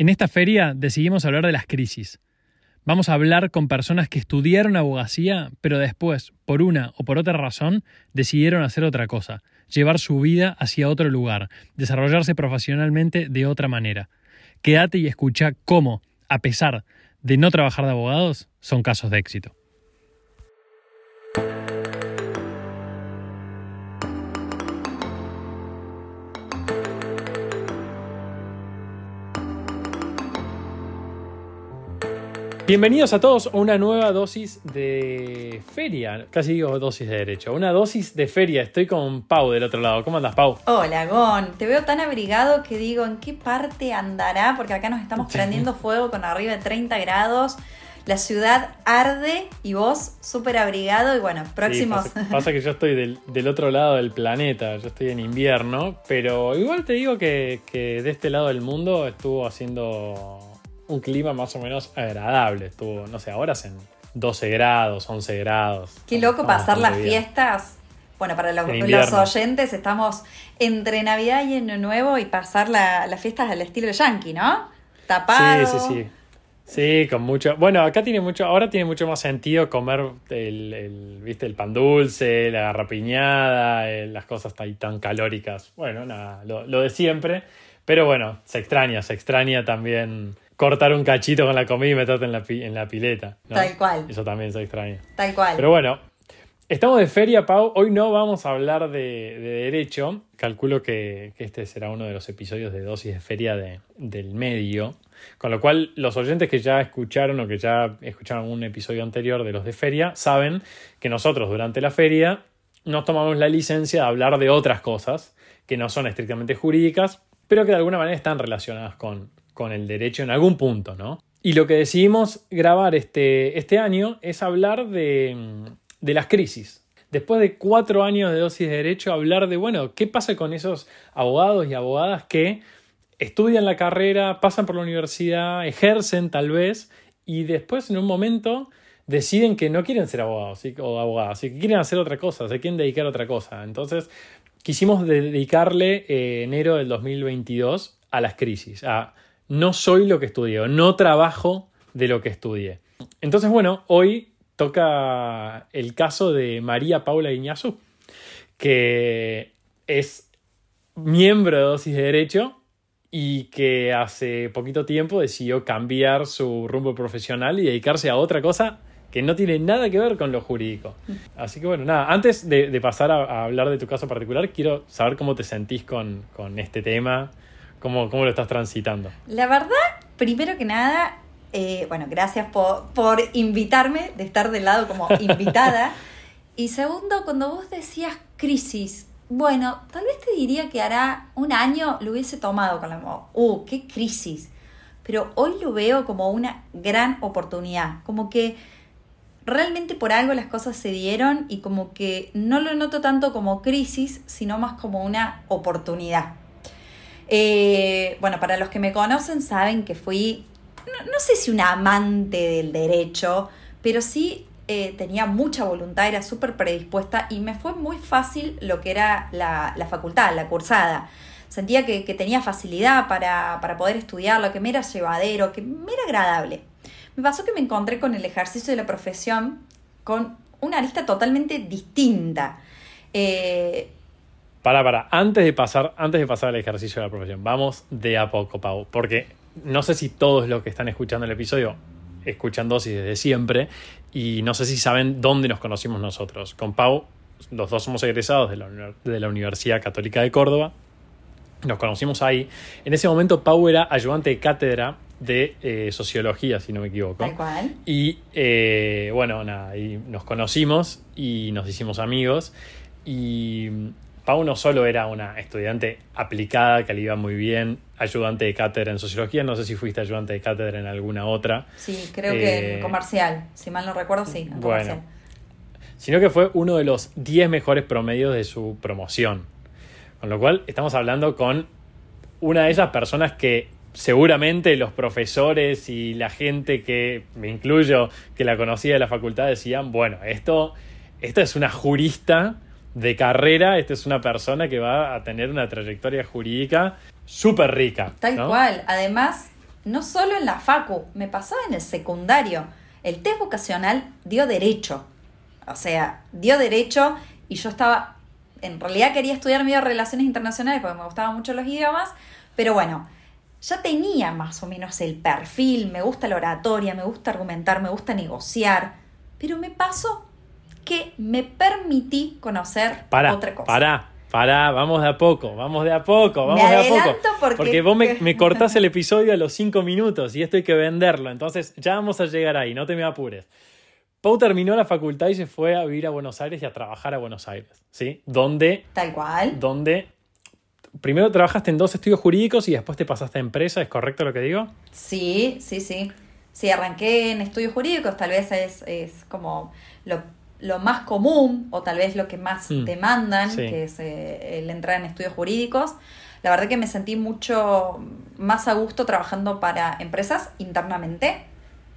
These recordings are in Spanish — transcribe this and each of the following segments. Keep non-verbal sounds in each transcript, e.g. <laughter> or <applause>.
En esta feria decidimos hablar de las crisis. Vamos a hablar con personas que estudiaron abogacía, pero después, por una o por otra razón, decidieron hacer otra cosa, llevar su vida hacia otro lugar, desarrollarse profesionalmente de otra manera. Quédate y escucha cómo, a pesar de no trabajar de abogados, son casos de éxito. Bienvenidos a todos a una nueva dosis de feria. Casi digo dosis de derecho. Una dosis de feria. Estoy con Pau del otro lado. ¿Cómo andas, Pau? Hola, Gon. Te veo tan abrigado que digo, ¿en qué parte andará? Porque acá nos estamos prendiendo fuego con arriba de 30 grados. La ciudad arde y vos súper abrigado. Y bueno, próximos. pasa, que yo estoy del, otro lado del planeta. Yo estoy en invierno. Pero igual te digo que, que de este lado del mundo estuvo haciendo un clima más o menos agradable. Estuvo, no sé, ahora en 12 grados, 11 grados. Qué loco pasar las fiestas. Bueno, para los, oyentes estamos entre Navidad y Año Nuevo y pasar las fiestas al estilo yankee, ¿no? Tapado. Sí, sí, sí. Sí, con mucho. Bueno, acá tiene mucho. Ahora tiene mucho más sentido comer el, ¿viste? el pan dulce, la garrapiñada, las cosas tan, tan calóricas. Bueno, nada, lo, lo, de siempre. Pero bueno, se extraña, se extraña también cortar un cachito con la comida y meterte en la, en la pileta. Tal cual. Eso también se extraña. Tal cual. Pero bueno, estamos de feria, Pau. Hoy no vamos a hablar de, derecho. Calculo que, este será uno de los episodios de dosis de feria del medio. Con lo cual, los oyentes que ya escucharon o que ya escucharon un episodio anterior de los de feria saben que nosotros durante la feria nos tomamos la licencia de hablar de otras cosas que no son estrictamente jurídicas, pero que de alguna manera están relacionadas con, con el derecho en algún punto, ¿no? Y lo que decidimos grabar este, este año es hablar de, de las crisis. Después de cuatro años de dosis de derecho, hablar de, bueno, ¿qué pasa con esos abogados y abogadas que estudian la carrera, pasan por la universidad, ejercen tal vez, y después en un momento deciden que no quieren ser abogados o abogadas, y que quieren hacer otra cosa, se quieren dedicar a otra cosa. Entonces, quisimos dedicarle eh, enero del 2022 a las crisis, a no soy lo que estudié, no trabajo de lo que estudié. Entonces, bueno, hoy toca el caso de María Paula Iñazú, que es miembro de Dosis de Derecho y que hace poquito tiempo decidió cambiar su rumbo profesional y dedicarse a otra cosa que no tiene nada que ver con lo jurídico. Así que bueno, nada, antes de, pasar a, hablar de tu caso particular, quiero saber cómo te sentís con, con este tema, ¿Cómo, lo estás transitando? La verdad, primero que nada, eh, bueno, gracias por, por invitarme, de estar del lado como <laughs> invitada. y segundo, cuando vos decías crisis, bueno, tal vez te diría que hará un año lo hubiese tomado con la uh, qué crisis. Pero hoy lo veo como una gran oportunidad, como que realmente por algo las cosas se dieron y como que no lo noto tanto como crisis, sino más como una oportunidad. Eh, bueno, para los que me conocen saben que fui, no, sé si una amante del derecho, pero sí eh, tenía mucha voluntad, era súper predispuesta y me fue muy fácil lo que era la, facultad, la cursada. Sentía que, tenía facilidad para, para poder estudiarlo, que me era llevadero, que me era agradable. Me pasó que me encontré con el ejercicio de la profesión con una arista totalmente distinta. Eh, para, para, antes de pasar, antes de pasar al ejercicio de la profesión, vamos de a poco, Pau, porque no sé si todos los que están escuchando el episodio escuchan dosis desde siempre y no sé si saben dónde nos conocimos nosotros. Con Pau, los dos somos egresados de la, de la Universidad Católica de Córdoba, nos conocimos ahí. En ese momento Pau era ayudante de cátedra de eh, sociología, si no me equivoco. Tal cual. Y eh, bueno, nada, y nos conocimos y nos hicimos amigos. Y Pau no solo era una estudiante aplicada que le iba muy bien, ayudante de cátedra en sociología, no sé si fuiste ayudante de cátedra en alguna otra. Sí, creo que en eh, comercial, si mal no recuerdo, sí, en bueno, Sino que fue uno de los 10 mejores promedios de su promoción. Con lo cual estamos hablando con una de esas personas que seguramente los profesores y la gente que, me incluyo, que la conocía de la facultad decían, bueno, esto, esto es una jurista de carrera, esta es una persona que va a tener una trayectoria jurídica súper rica. Tal cual. Además, no solo en la facu, me pasaba en el secundario. El test vocacional dio derecho. O sea, dio derecho y yo estaba, en realidad quería estudiar medio relaciones internacionales porque me gustaban mucho los idiomas, pero bueno, ya tenía más o menos el perfil, me gusta la oratoria, me gusta argumentar, me gusta negociar, pero me pasó que me permití conocer para, otra cosa. Para, para, vamos de a poco, vamos de a poco, vamos de a poco. Porque, porque vos me, <laughs> me, cortás el episodio a los cinco minutos y esto hay que venderlo, entonces ya vamos a llegar ahí, no te me apures. Pau terminó la facultad y se fue a vivir a Buenos Aires y a trabajar a Buenos Aires, ¿sí? Donde... Tal cual. Donde primero trabajaste en dos estudios jurídicos y después te pasaste a empresa, ¿es correcto lo que digo? Sí, sí, sí. Sí, arranqué en estudios jurídicos, tal vez es, es como lo, lo, más común o tal vez lo que más Mm, sí. que es eh, el entrar en estudios jurídicos. La verdad que me sentí mucho más a gusto trabajando para empresas internamente.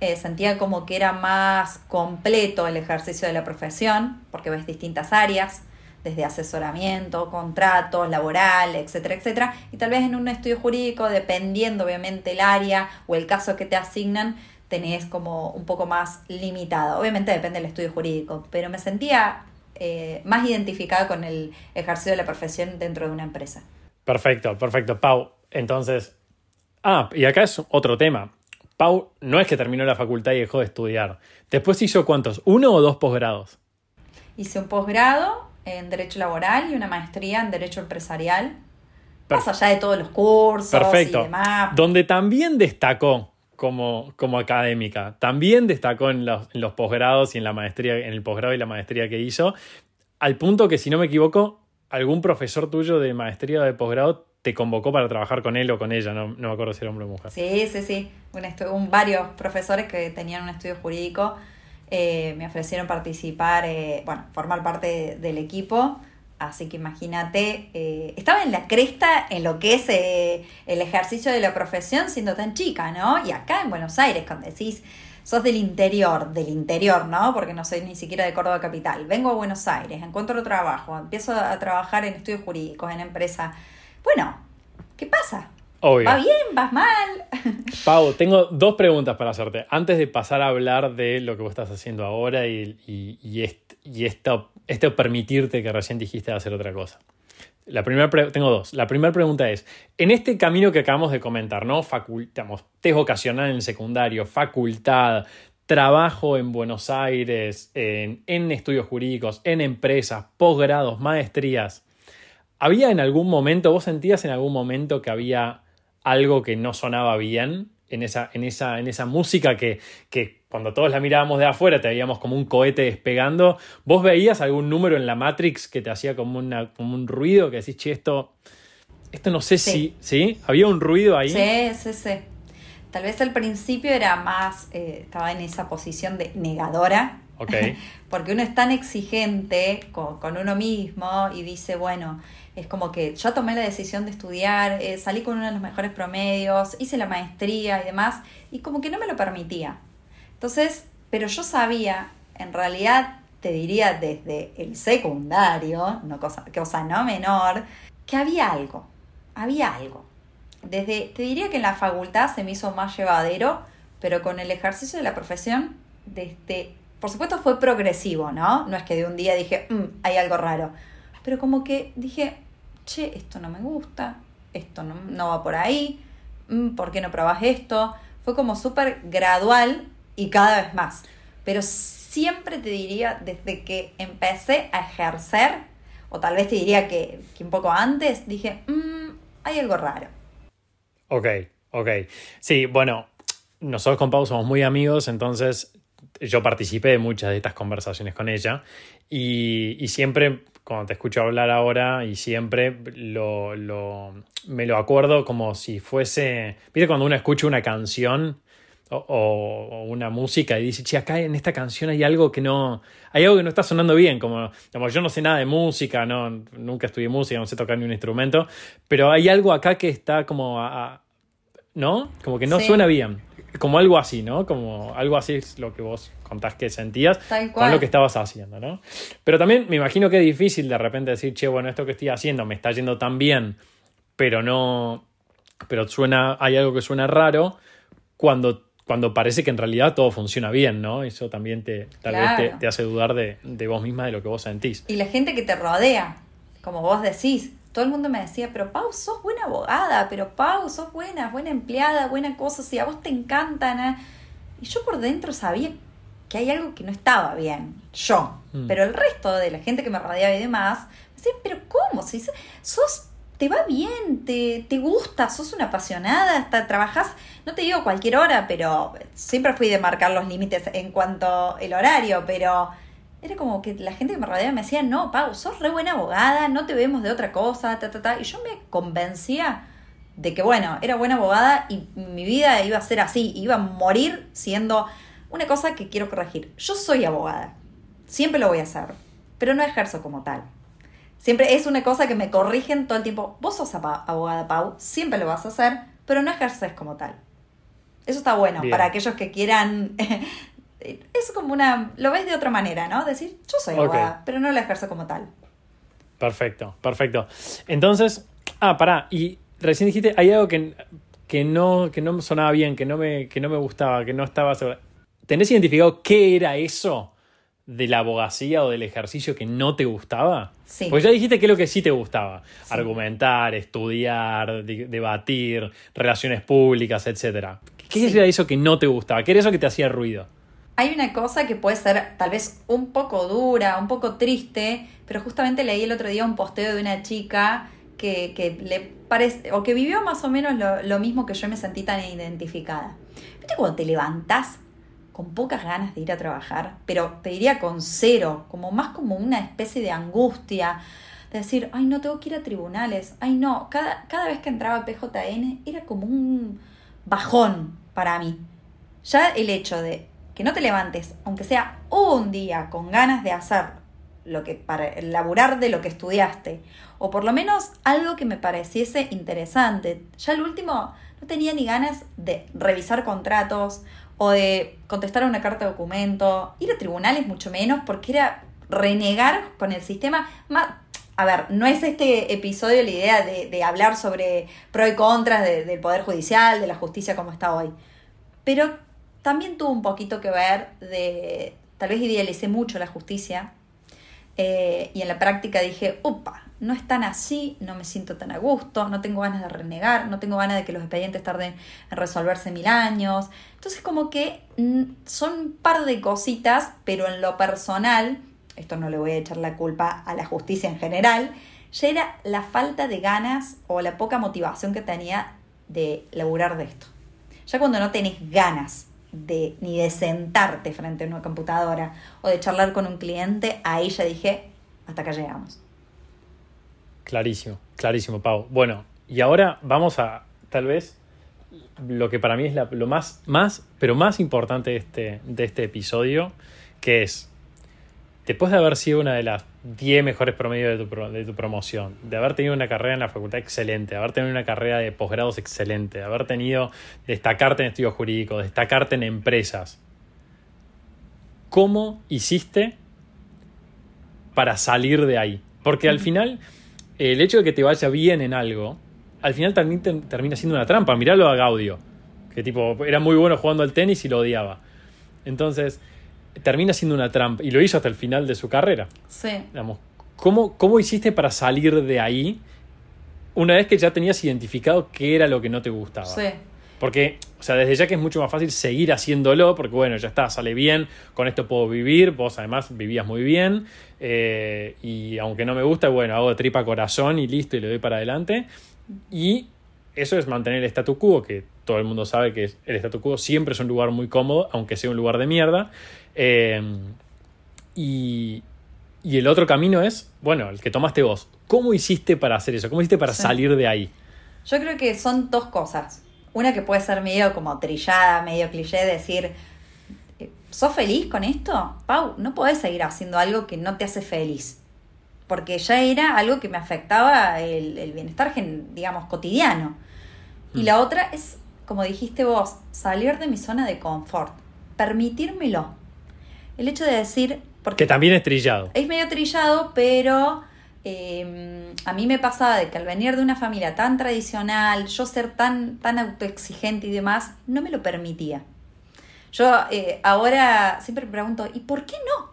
Eh, sentía como que era más completo el ejercicio de la profesión, porque ves distintas áreas, desde asesoramiento, contratos, laboral, etcétera, etcétera. Y tal vez en un estudio jurídico, dependiendo obviamente el área o el caso que te asignan, tenés como un poco más limitado. Obviamente depende del estudio jurídico, pero me sentía eh, más identificada con el ejercicio de la profesión dentro de una empresa. Perfecto, perfecto. Pau, entonces... Ah, y acá es otro tema. Pau no es que terminó la facultad y dejó de estudiar. Después hizo cuántos, uno o dos posgrados. Hice un posgrado en Derecho Laboral y una maestría en Derecho Empresarial. Más allá de todos los cursos Perfecto. y demás. Donde también destacó como, como académica. También destacó en los, posgrados y en la maestría, en el posgrado y la maestría que hizo. Al punto que, si no me equivoco, algún profesor tuyo de maestría o de posgrado te convocó para trabajar con él o con ella. No, no me acuerdo si era hombre o mujer. Sí, sí, sí. Un- varios profesores que tenían un estudio jurídico eh, me ofrecieron participar, eh, bueno, formar parte del equipo. Así que imagínate, eh, estaba en la cresta en lo que es eh, el ejercicio de la profesión siendo tan chica, ¿no? Y acá en Buenos Aires, cuando decís, sos del interior, del interior, ¿no? Porque no soy ni siquiera de Córdoba Capital. Vengo a Buenos Aires, encuentro trabajo, empiezo a trabajar en estudios jurídicos, en empresa. Bueno, ¿qué pasa? Obvio. ¿Va bien? ¿Vas mal? <laughs> Pau, tengo dos preguntas para hacerte. Antes de pasar a hablar de lo que vos estás haciendo ahora y, y, y, y esto, esto permitirte que recién dijiste hacer otra cosa. La primera tengo dos. La primera pregunta es, en este camino que acabamos de comentar, ¿no? Facultamos, test vocacional en secundario, facultad, trabajo en Buenos Aires, en, en estudios jurídicos, en empresas, posgrados, maestrías. ¿Había en algún momento, vos sentías en algún momento que había algo que no sonaba bien en esa, en esa, en esa música que, que cuando todos la mirábamos de afuera te veíamos como un cohete despegando? ¿Vos veías algún número en la Matrix que te hacía como, una, como un ruido que decís, che, esto, esto no sé Sí. si, ¿sí? ¿Había un ruido ahí? Sí, sí, sí. Tal vez al principio era más, eh, estaba en esa posición de negadora, Ok, <laughs> porque uno es tan exigente con, con uno mismo y dice, bueno, es como que yo tomé la decisión de estudiar, eh, salí con uno de los mejores promedios, hice la maestría y demás, y como que no me lo permitía. Entonces, pero yo sabía, en realidad te diría desde el secundario, no cosa, cosa no menor, que había algo, había algo. Desde, te diría que en la facultad se me hizo más llevadero, pero con el ejercicio de la profesión, desde, por supuesto fue progresivo, ¿no? No es que de un día dije, "Mm, hay algo raro, pero como que dije, che, esto no me gusta, esto no, no va por ahí, mm, ¿por qué no probás esto? Fue como súper gradual y cada vez más. Pero siempre te diría, desde que empecé a ejercer, o tal vez te diría que, un poco antes, dije, "Mm, hay algo raro. ok, ok. Sí, bueno, nosotros con Pau somos muy amigos, entonces yo participé de muchas de estas conversaciones con ella y, y siempre, cuando te escucho hablar ahora, y siempre lo, lo- me lo acuerdo como si fuese, viste cuando uno escucha una canción o, una música y dice, che, acá en esta canción hay algo que no, hay algo que no está sonando bien, como, como yo no sé nada de música, no, nunca estudié música, no sé tocar ni un instrumento, pero hay algo acá que está como a- a- ¿no? Como que no Sí. suena bien. Como algo así, ¿no? Como algo así es lo que vos contás que sentías con lo que estabas haciendo, ¿no? Pero también me imagino que es difícil de repente decir, che, bueno, esto que estoy haciendo me está yendo tan bien, pero no, pero suena, hay algo que suena raro cuando, cuando parece que en realidad todo funciona bien, ¿no? Eso también te, tal vez te, te hace dudar de, de vos misma, de lo que vos sentís. Y la gente que te rodea, como vos decís, todo el mundo me decía, pero Pau, sos buena abogada, pero Pau, sos buena, buena empleada, buena cosa, si a vos te encantan. ¿eh?". Y yo por dentro sabía que hay algo que no estaba bien, yo. Mm. Pero el resto de la gente que me rodeaba y demás, me decían, pero ¿cómo? Si sos, te va bien, te, te gusta, sos una apasionada, hasta trabajás, no te digo cualquier hora, pero siempre fui de marcar los límites en cuanto el horario, pero era como que la gente que me rodeaba me decía, no, Pau, sos re buena abogada, no te vemos de otra cosa, ta, ta, ta. Y yo me convencía de que, bueno, era buena abogada y mi vida iba a ser así, iba a morir siendo una cosa que quiero corregir. Yo soy abogada, siempre lo voy a hacer, pero no ejerzo como tal. Siempre es una cosa que me corrigen todo el tiempo. Vos sos abogada, Pau, siempre lo vas a hacer, pero no ejerces como tal. Eso está bueno Bien. para aquellos que quieran. <laughs> es como una. Lo ves de otra manera, ¿no? Decir, yo soy abogada, pero no la ejerzo como tal. Perfecto, perfecto. Entonces, ah, pará, y recién dijiste, hay algo que, que, no, que no me sonaba bien, que no me, que no me gustaba, que no estaba segura. ¿Tenés identificado qué era eso de la abogacía o del ejercicio que no te gustaba? Sí. Porque ya dijiste qué es lo que sí te gustaba. Sí. Argumentar, estudiar, di- debatir, relaciones públicas, etc. ¿Qué Sí. era eso que no te gustaba? ¿Qué era eso que te hacía ruido? Hay una cosa que puede ser tal vez un poco dura, un poco triste, pero justamente leí el otro día un posteo de una chica que, que le parece, o que vivió más o menos lo, lo mismo que yo me sentí tan identificada. ¿Viste cuando te levantás con pocas ganas de ir a trabajar? Pero te diría con cero, como más como una especie de angustia, de decir, ay no, tengo que ir a tribunales, ay no, cada, cada vez que entraba a PJN era como un bajón para mí. Ya el hecho de que no te levantes, aunque sea un día, con ganas de hacer lo que para laburar de lo que estudiaste, o por lo menos algo que me pareciese interesante. Ya el último no tenía ni ganas de revisar contratos o de contestar a una carta de documento, ir a tribunales mucho menos, porque era renegar con el sistema más. A ver, no es este episodio la idea de, hablar sobre pro y contras de- del Poder Judicial, de la justicia como está hoy. Pero también tuvo un poquito que ver de, tal vez idealicé mucho la justicia eh, y en la práctica dije, upa, no es tan así, no me siento tan a gusto, no tengo ganas de renegar, no tengo ganas de que los expedientes tarden en resolverse mil años. Entonces como que mm, son un par de cositas, pero en lo personal, esto no le voy a echar la culpa a la justicia en general, ya era la falta de ganas o la poca motivación que tenía de laburar de esto. Ya cuando no tenés ganas de ni de sentarte frente a una computadora o de charlar con un cliente, ahí ya dije, hasta acá llegamos. Clarísimo, clarísimo, Pau. Bueno, y ahora vamos a, tal vez, lo que para mí es la- lo más, más, pero más importante de este, de este episodio, que es, después de haber sido una de las 10 mejores promedios de tu, de tu promoción, de haber tenido una carrera en la facultad excelente, de haber tenido una carrera de posgrados excelente, de haber tenido, destacarte en estudios jurídicos, destacarte en empresas, ¿cómo hiciste para salir de ahí? Porque al final, el hecho de que te vaya bien en algo, al final también te- termina siendo una trampa. Miralo a Gaudio, que tipo, era muy bueno jugando al tenis y lo odiaba. Entonces, termina siendo una trampa. Y lo hizo hasta el final de su carrera. Sí. Digamos, ¿cómo, ¿Cómo hiciste para salir de ahí una vez que ya tenías identificado qué era lo que no te gustaba? Sí. Porque, o sea, desde ya que es mucho más fácil seguir haciéndolo, porque bueno, ya está, sale bien, con esto puedo vivir, vos además vivías muy bien, eh, y aunque no me gusta, bueno, hago tripa corazón y listo, y le doy para adelante. Y eso es mantener el statu quo, que todo el mundo sabe que el statu quo siempre es un lugar muy cómodo, aunque sea un lugar de mierda. Eh, y, y el otro camino es, bueno, el que tomaste vos. ¿Cómo hiciste para hacer eso? ¿Cómo hiciste para Sí. salir de ahí? Yo creo que son dos cosas. Una que puede ser medio como trillada, medio cliché, decir, eh, ¿sos feliz con esto? Pau, no podés seguir haciendo algo que no te hace feliz. Porque ya era algo que me afectaba el, el bienestar, digamos, cotidiano. Y Mm. la otra es, como dijiste vos, salir de mi zona de confort. Permitírmelo. El hecho de decir, porque Que también es trillado. es medio trillado, pero eh, a mí me pasaba de que al venir de una familia tan tradicional, yo ser tan, tan autoexigente y demás, no me lo permitía. Yo eh, ahora siempre pregunto, ¿y por qué no?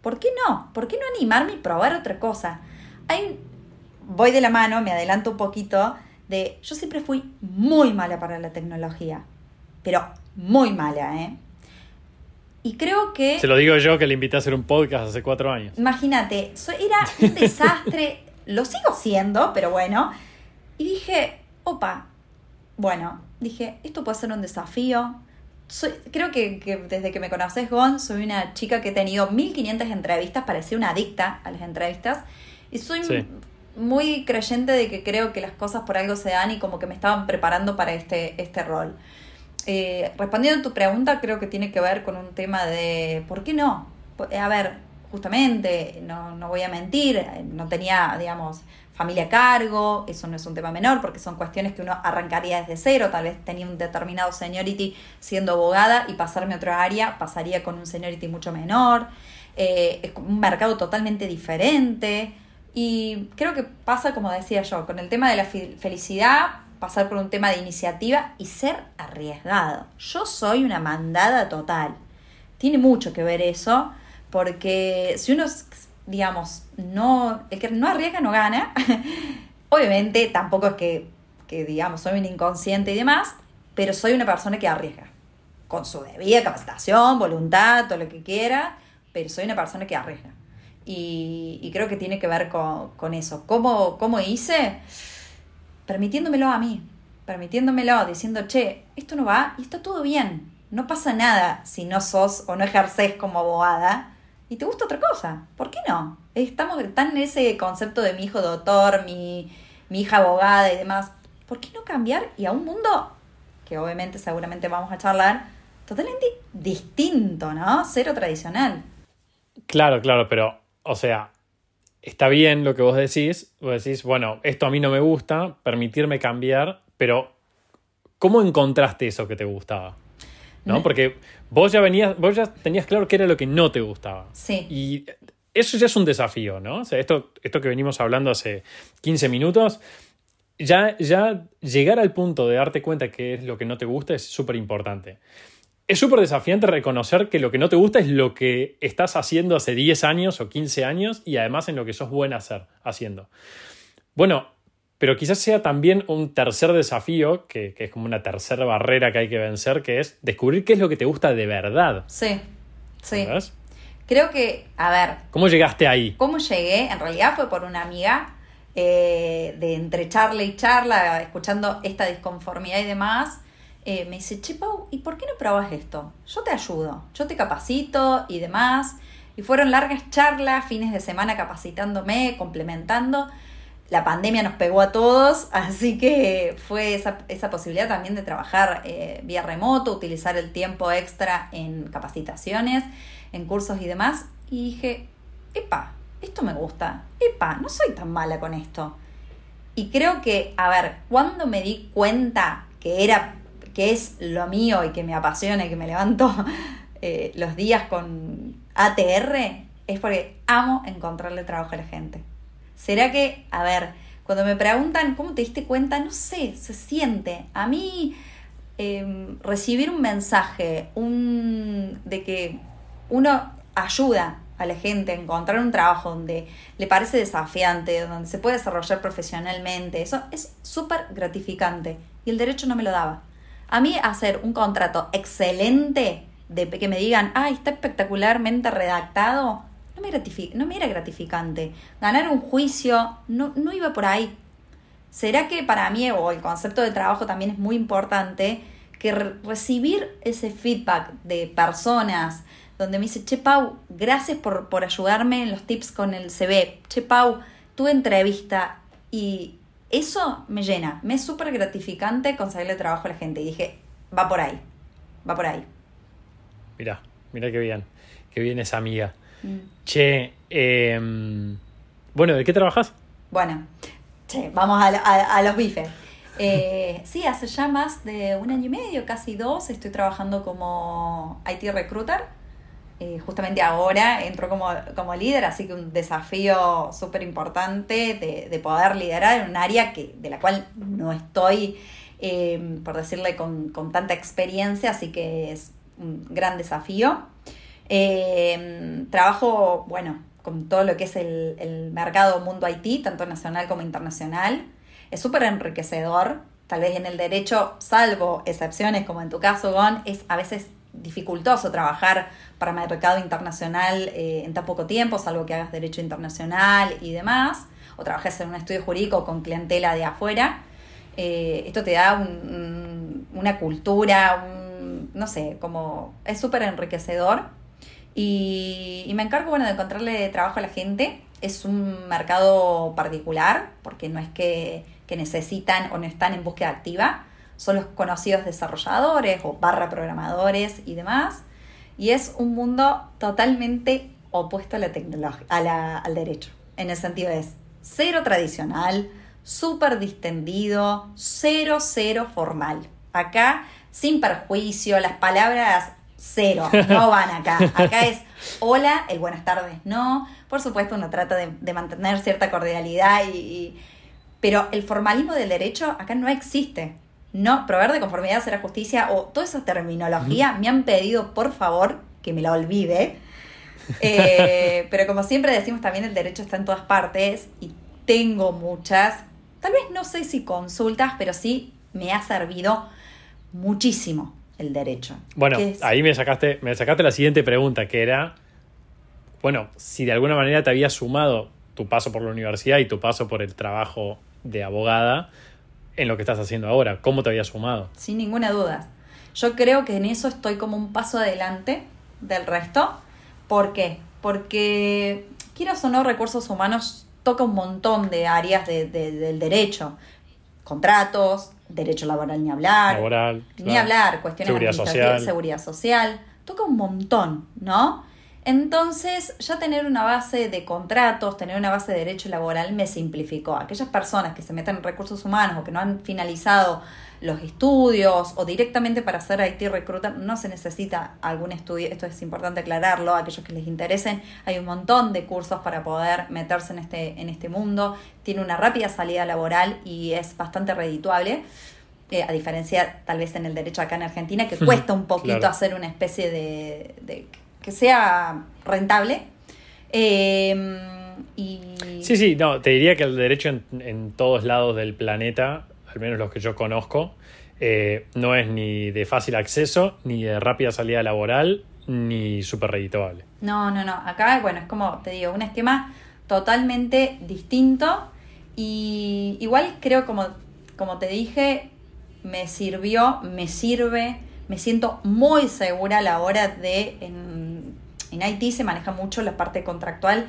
¿Por qué no? ¿Por qué no animarme y probar otra cosa? Voy de la mano, me adelanto un poquito, de yo siempre fui muy mala para la tecnología, pero muy mala, ¿eh? Y creo que... Se lo digo yo que le invité a hacer un podcast hace cuatro años. Imagínate, era un desastre, <laughs> lo sigo siendo, pero bueno. Y dije, opa, bueno, dije, esto puede ser un desafío. Soy, creo que, que, desde que me conoces, Gon, soy una chica que he tenido 1500 entrevistas, parecía una adicta a las entrevistas. Y soy sí. muy creyente de que creo que las cosas por algo se dan y como que me estaban preparando para este, este rol. Eh, respondiendo a tu pregunta, creo que tiene que ver con un tema de ¿por qué no? A ver, justamente, no, no voy a mentir, no tenía, digamos, familia a cargo, eso no es un tema menor porque son cuestiones que uno arrancaría desde cero, tal vez tenía un determinado seniority siendo abogada y pasarme a otra área pasaría con un seniority mucho menor, eh, es un mercado totalmente diferente y creo que pasa como decía yo, con el tema de la felicidad pasar por un tema de iniciativa y ser arriesgado. Yo soy una mandada total. Tiene mucho que ver eso, porque si uno, digamos, no, el que no arriesga no gana. <laughs> Obviamente tampoco es que, que, digamos, soy un inconsciente y demás, pero soy una persona que arriesga. Con su debida capacitación, voluntad, todo lo que quiera, pero soy una persona que arriesga. Y, y creo que tiene que ver con, con eso. ¿Cómo, ¿Cómo hice? Permitiéndomelo a mí, permitiéndomelo, diciendo, che, esto no va y está todo bien. No pasa nada si no sos o no ejerces como abogada y te gusta otra cosa. ¿Por qué no? Estamos tan en ese concepto de mi hijo doctor, mi, mi hija abogada y demás. ¿Por qué no cambiar y a un mundo que obviamente seguramente vamos a charlar totalmente distinto, ¿no? Cero tradicional. Claro, claro, pero, o sea, está bien lo que vos decís, vos decís, bueno, esto a mí no me gusta, permitirme cambiar, pero ¿cómo encontraste eso que te gustaba? ¿No? Porque vos ya venías, vos ya tenías claro qué era lo que no te gustaba. Sí. Y eso ya es un desafío, ¿no? O sea, esto, esto que venimos hablando hace 15 minutos, ya, ya llegar al punto de darte cuenta qué es lo que no te gusta es súper importante es súper desafiante reconocer que lo que no te gusta es lo que estás haciendo hace 10 años o 15 años y además en lo que sos buena hacer, haciendo. Bueno, pero quizás sea también un tercer desafío, que, es como una tercera barrera que hay que vencer, que es descubrir qué es lo que te gusta de verdad. Sí, sí. ¿Sabes? Creo que, a ver. ¿Cómo llegaste ahí? ¿Cómo llegué? En realidad fue por una amiga, eh, de entre charla y charla, escuchando esta disconformidad y demás eh, me dice, che Pau, ¿y por qué no probas esto? Yo te ayudo, yo te capacito y demás. Y fueron largas charlas, fines de semana capacitándome, complementando. La pandemia nos pegó a todos, <laughs> así que fue esa, esa posibilidad también de trabajar eh, vía remoto, utilizar el tiempo extra en capacitaciones, en cursos y demás. Y dije, epa, esto me gusta, epa, no soy tan mala con esto. Y creo que, a ver, cuando me di cuenta que era que es lo mío y que me apasiona y que me levanto <laughs> eh, los días con ATR, es porque amo encontrarle trabajo a la gente. ¿Será que, a ver, cuando me preguntan cómo te diste cuenta, no sé, se siente. A mí em, recibir un mensaje un, de que uno ayuda a la gente a encontrar un trabajo donde le parece desafiante, donde se puede desarrollar profesionalmente, eso es súper gratificante. Y el derecho no me lo daba. A mí hacer un contrato excelente, que me digan, ay, está espectacularmente redactado, no me, era gratificante. Ganar un juicio no, no iba por ahí. ¿Será que para mí, o el concepto de trabajo también es muy importante, que recibir ese feedback de personas donde me dice, che Pau, gracias por, por ayudarme en los tips con el CV. Che Pau, tuve entrevista y eso me llena, me es súper gratificante conseguirle trabajo a la gente. Y dije, va por ahí, va por ahí. Mira, mira qué bien, qué bien esa amiga. Mm. Che, em, bueno, ¿de qué trabajas? Bueno, che, vamos a, los bifes. Eh, <laughs> sí, hace ya más de un año y medio, casi dos, estoy trabajando como IT recruiter Eh, justamente ahora entro como, como líder, así que un desafío súper importante de, de, poder liderar en un área que, de la cual no estoy, eh, por decirle, con, con, tanta experiencia, así que es un gran desafío. Eh, trabajo, bueno, con todo lo que es el, el mercado mundo IT, tanto nacional como internacional. Es súper enriquecedor, tal vez en el derecho, salvo excepciones como en tu caso, Gon, es a veces dificultoso trabajar para mercado internacional eh, en tan poco tiempo, salvo que hagas derecho internacional y demás, o trabajes en un estudio jurídico con clientela de afuera. Eh, esto te da una cultura, un, no sé, como es súper enriquecedor. Y, y, me encargo, bueno, de encontrarle trabajo a la gente. Es un mercado particular, porque no es que, que necesitan o no están en búsqueda activa, son los conocidos desarrolladores o barra programadores y demás. Y es un mundo totalmente opuesto a la tecnología, a al derecho. En el sentido es cero tradicional, súper distendido, cero, cero formal. Acá, sin perjuicio, las palabras cero, no <laughs> van acá. Acá es hola, el buenas tardes, no. Por supuesto, uno trata de, mantener cierta cordialidad, y, pero el formalismo del derecho acá no existe no, proveer de conformidad será justicia o toda esa terminología me han pedido por favor que me la olvide. <laughs> Eh, pero como siempre decimos también el derecho está en todas partes y tengo muchas, tal vez no sé si consultas, pero sí me ha servido muchísimo el derecho. Bueno, ahí me sacaste, me sacaste la siguiente pregunta, que era, bueno, si de alguna manera te había sumado tu paso por la universidad y tu paso por el trabajo de abogada, en lo que estás haciendo ahora? ¿Cómo te había sumado? Sin ninguna duda. Yo creo que en eso estoy como un paso adelante del resto. ¿Por qué? Porque, quieras o no, recursos humanos toca un montón de áreas del derecho. Contratos, derecho laboral ni hablar. Laboral. Ni hablar, cuestiones seguridad social. seguridad social. Toca un montón, ¿no? Entonces, ya tener una base de contratos, tener una base de derecho laboral me simplificó. Aquellas personas que se meten en recursos humanos o que no han finalizado los estudios o directamente para hacer IT recruiter no se necesita algún estudio, esto es importante aclararlo, aquellos que les interesen, hay un montón de cursos para poder meterse en este, en este mundo, tiene una rápida salida laboral y es bastante redituable. Eh, a diferencia tal vez en el derecho acá en Argentina, que <laughs> cuesta un poquito hacer una especie de que sea rentable. Em, y... Sí, sí, no, te diría que el derecho en, todos lados del planeta, al menos los que yo conozco, eh, no es ni de fácil acceso, ni de rápida salida laboral, ni súper redituable. No, no, no. Acá, bueno, es como te digo, un esquema totalmente distinto. Y igual creo, como, como te dije, me sirvió, me sirve, me siento muy segura a la hora de, en IT se maneja mucho la parte contractual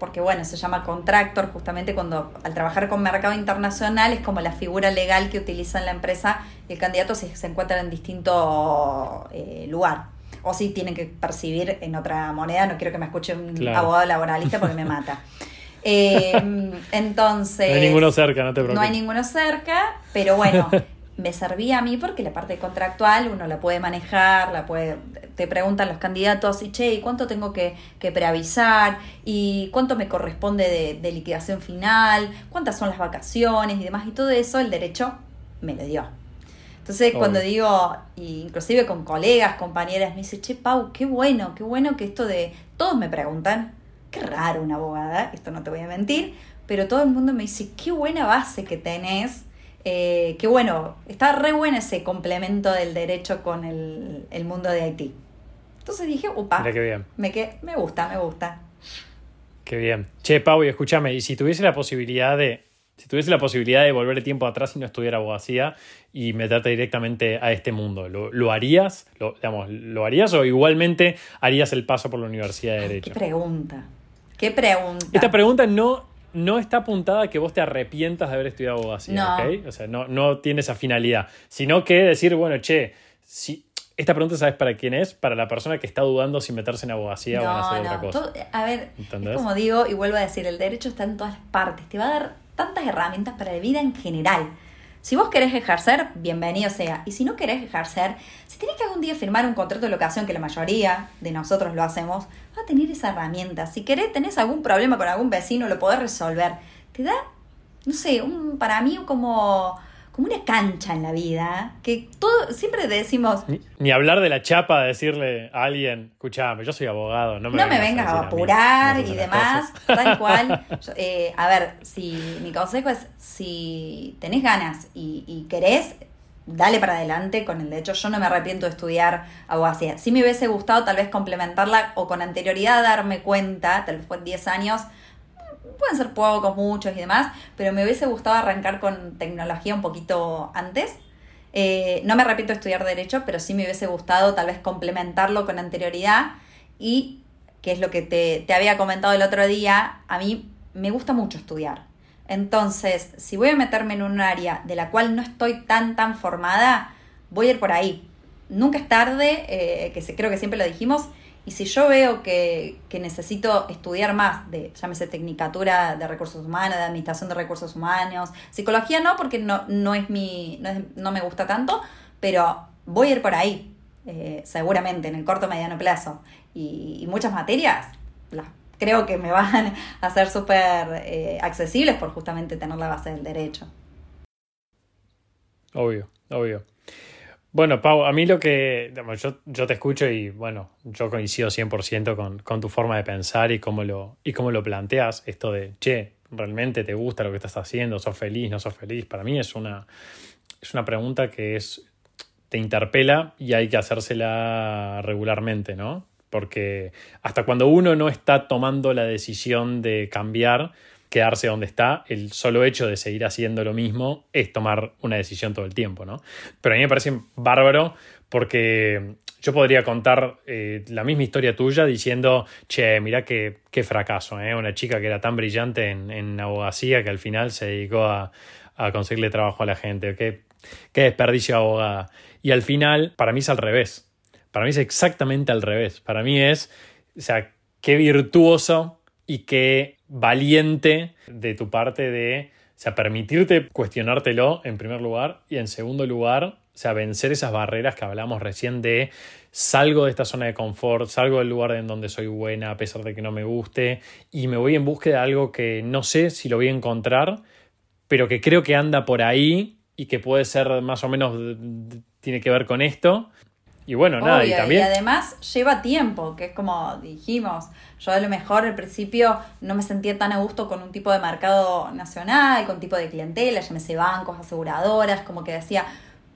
porque bueno, se llama contractor justamente cuando al trabajar con mercado internacional es como la figura legal que utiliza la empresa y el candidato si se encuentra en distinto eh, lugar. O si tienen que percibir en otra moneda, no quiero que me escuche un abogado laboralista porque me mata. <laughs> entonces... No hay ninguno cerca, no te preocupes. No hay ninguno cerca, pero bueno, <laughs> me servía a mí porque la parte contractual uno la puede manejar, la puede, te preguntan los candidatos, y che, ¿y cuánto tengo que, preavisar? ¿Y cuánto me corresponde de, liquidación final? ¿Cuántas son las vacaciones y demás? Y todo eso el derecho me lo dio. Entonces, cuando digo, inclusive con colegas, compañeras, me dice, che, Pau, qué bueno, qué bueno que esto de. Todos me preguntan, qué raro una abogada, esto no te voy a mentir, pero todo el mundo me dice, qué buena base que tenés eh, que bueno, está re bueno ese complemento del derecho con el, mundo de Haití. Entonces dije, upa, qué bien. Me, me gusta, me gusta. Qué bien. Che, Pau, y escúchame, y si tuviese la posibilidad de, si tuviese la posibilidad de volver el tiempo atrás y no estudiar abogacía y meterte directamente a este mundo, ¿lo, harías? Lo, digamos, ¿Lo harías o igualmente harías el paso por la Universidad de Derecho? Qué pregunta. Qué pregunta. Esta pregunta no, no está apuntada a que vos te arrepientas de haber estudiado abogacía, no. ¿ok? O sea, no, no tiene esa finalidad, sino que decir, bueno, che, si, esta pregunta, ¿sabes para quién es? Para la persona que está dudando si meterse en abogacía o en hacer otra cosa. a ver, como digo, y vuelvo a decir, el derecho está en todas partes. Te va a dar tantas herramientas para la vida en general. Si vos querés ejercer, bienvenido sea. Y si no querés ejercer, si tenés que algún día firmar un contrato de locación, que la mayoría de nosotros lo hacemos, vas a tener esa herramienta. Si querés, tenés algún problema con algún vecino, lo podés resolver. Te da, no sé, un, para mí como como una cancha en la vida, que todo, siempre decimos... Ni, hablar de la chapa, de decirle a alguien, escuchame, yo soy abogado, no me, no vengas, me vengas a, apurar y demás, tal cual. <laughs> Eh, a ver, si mi consejo es, si tenés ganas y, y querés, dale para adelante con el derecho. Yo no me arrepiento de estudiar abogacía. Si me hubiese gustado tal vez complementarla o con anterioridad darme cuenta, tal vez fue 10 años, pueden ser pocos, muchos y demás, pero me hubiese gustado arrancar con tecnología un poquito antes. Eh, no me arrepiento de estudiar derecho, pero sí me hubiese gustado tal vez complementarlo con anterioridad y, que es lo que te, te había comentado el otro día, a mí me gusta mucho estudiar. Entonces, si voy a meterme en un área de la cual no estoy tan, tan formada, voy a ir por ahí. Nunca es tarde, eh, que creo que siempre lo dijimos, y si yo veo que, necesito estudiar más de, llámese tecnicatura de recursos humanos, de administración de recursos humanos, psicología no, porque no, no es mi, no, me gusta tanto, pero voy a ir por ahí, eh, seguramente, en el corto mediano plazo. Y, muchas materias, las, creo que me van a ser súper eh, accesibles por justamente tener la base del derecho. Obvio, obvio. Bueno, Pau, a mí lo que. Yo, yo te escucho y, bueno, yo coincido 100% con, con tu forma de pensar y cómo, lo, y cómo lo planteas. Esto de, che, ¿realmente te gusta lo que estás haciendo? ¿Sos feliz? ¿No sos feliz? Para mí es una, es una pregunta que es, te interpela y hay que hacérsela regularmente, ¿no? Porque hasta cuando uno no está tomando la decisión de cambiar, quedarse donde está, el solo hecho de seguir haciendo lo mismo es tomar una decisión todo el tiempo, ¿no? Pero a mí me parece bárbaro porque yo podría contar eh, la misma historia tuya diciendo, che, mira qué, qué fracaso, ¿eh? Una chica que era tan brillante en, en abogacía que al final se dedicó a, a conseguirle trabajo a la gente, qué, qué desperdicio abogada. Y al final, para mí es al revés. Para mí es exactamente al revés. Para mí es, o sea, qué virtuoso y qué valiente de tu parte de, sea, permitirte cuestionártelo en primer lugar y en segundo lugar, sea, vencer esas barreras que hablamos recién de salgo de esta zona de confort, salgo del lugar en donde soy buena a pesar de que no me guste y me voy en búsqueda de algo que no sé si lo voy a encontrar, pero que creo que anda por ahí y que puede ser más o menos tiene que ver con esto y bueno, nada, y también... Y además lleva tiempo, que es como dijimos, yo a lo mejor al principio no me sentía tan a gusto con un tipo de mercado nacional, con tipo de clientela, llámese bancos, aseguradoras, como que decía,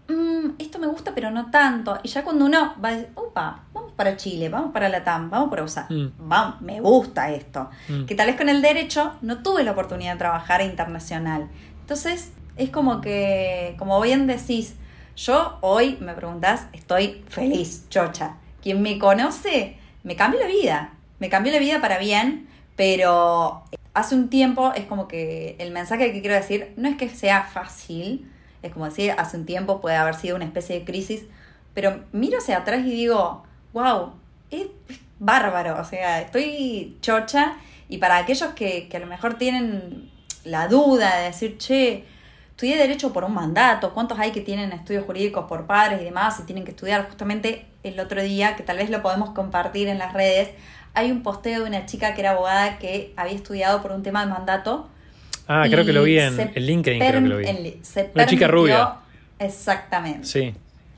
mm, esto me gusta pero no tanto. Y ya cuando uno va a decir, opa, vamos para Chile, vamos para la TAM, vamos para USA, mm. vamos, me gusta esto. Mm. Que tal vez con el derecho no tuve la oportunidad de trabajar internacional. Entonces, es como que, como bien decís, yo hoy, me preguntas, estoy feliz, chocha. Quien me conoce, me cambió la vida. Me cambió la vida para bien, pero hace un tiempo es como que el mensaje que quiero decir no es que sea fácil, es como decir, hace un tiempo puede haber sido una especie de crisis, pero miro hacia atrás y digo, wow, es bárbaro, o sea, estoy chocha y para aquellos que, que a lo mejor tienen la duda de decir, che, estudié derecho por un mandato, cuántos hay que tienen estudios jurídicos por padres y demás y tienen que estudiar justamente el otro día, que tal vez lo podemos compartir en las redes, hay un posteo de una chica que era abogada que había estudiado por un tema de mandato. Ah, creo que lo vi en, el LinkedIn, creo que lo vi. una chica rubia. Exactamente. Sí.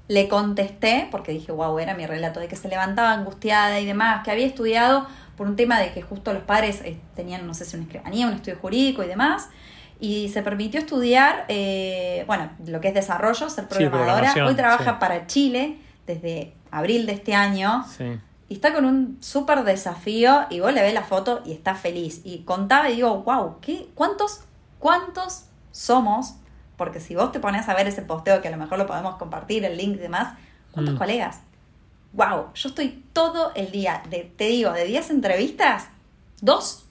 Le contesté, porque dije, wow, era mi relato, de que se levantaba angustiada y demás, que había estudiado por un tema de que justo los padres eh, tenían, no sé si una escribanía, un estudio jurídico y demás, y se permitió estudiar, eh, bueno, lo que es desarrollo, ser programadora. Hoy trabaja para Chile desde abril de este año. Y está con un súper desafío y vos le ves la foto y está feliz. Y contaba y digo, wow, ¿qué, cuántos, ¿cuántos somos? Porque si vos te pones a ver ese posteo, que a lo mejor lo podemos compartir, el link y demás, ¿cuántos mm. colegas? Wow, yo estoy todo el día, de, te digo, de 10 entrevistas, dos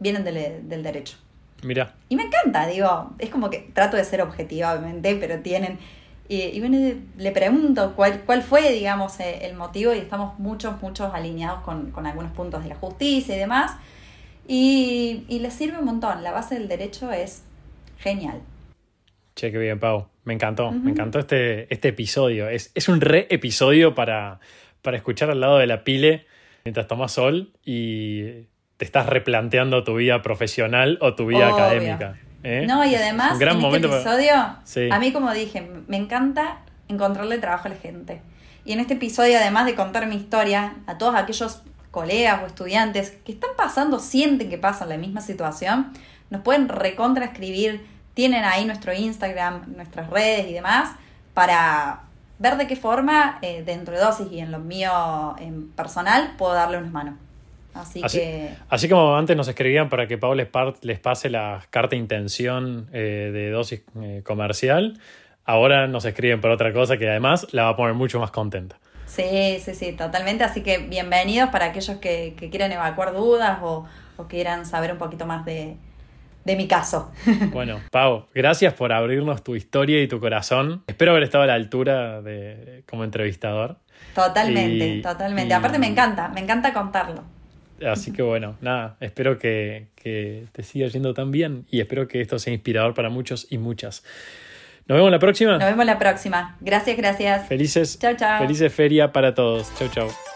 vienen del, del derecho. Mira. Y me encanta, digo, es como que trato de ser objetiva, obviamente, pero tienen... Y, bueno, le pregunto cuál, cuál fue, digamos, eh, el motivo y estamos muchos, muchos alineados con, algunos puntos de la justicia y demás. Y, y les sirve un montón. La base del derecho es genial. Che, qué bien, Pau. Me encantó, me encantó este, este episodio. Es, es un re episodio para, para escuchar al lado de la pile mientras tomas sol y te estás replanteando tu vida profesional o tu vida Obvio. académica. ¿eh? No, y además, un gran en este momento para- episodio, Sí. a mí como dije, me encanta encontrarle trabajo a la gente. Y en este episodio, además de contar mi historia, a todos aquellos colegas o estudiantes que están pasando, sienten que pasan la misma situación, nos pueden recontra escribir, tienen ahí nuestro Instagram, nuestras redes y demás, para ver de qué forma, eh, dentro de dosis y en lo mío en personal, puedo darle unas manos. Así, Así, que... así como antes nos escribían para que Pau les, les pase la carta de intención eh, de dosis eh, comercial, ahora nos escriben por otra cosa que además la va a poner mucho más contenta. Sí, sí, sí, totalmente. Así que bienvenidos para aquellos que, que quieran evacuar dudas o, o quieran saber un poquito más de, de mi caso. <laughs> Bueno, Pau, gracias por abrirnos tu historia y tu corazón. Espero haber estado a la altura de, como entrevistador. Totalmente, Y- totalmente. y- Aparte me encanta, me encanta contarlo. Así que bueno, nada, espero que, que te siga yendo tan bien y espero que esto sea inspirador para muchos y muchas. Nos vemos la próxima. Nos vemos la próxima. Gracias, gracias. Felices, Chao, chao. felices feria para todos. Chau, chau.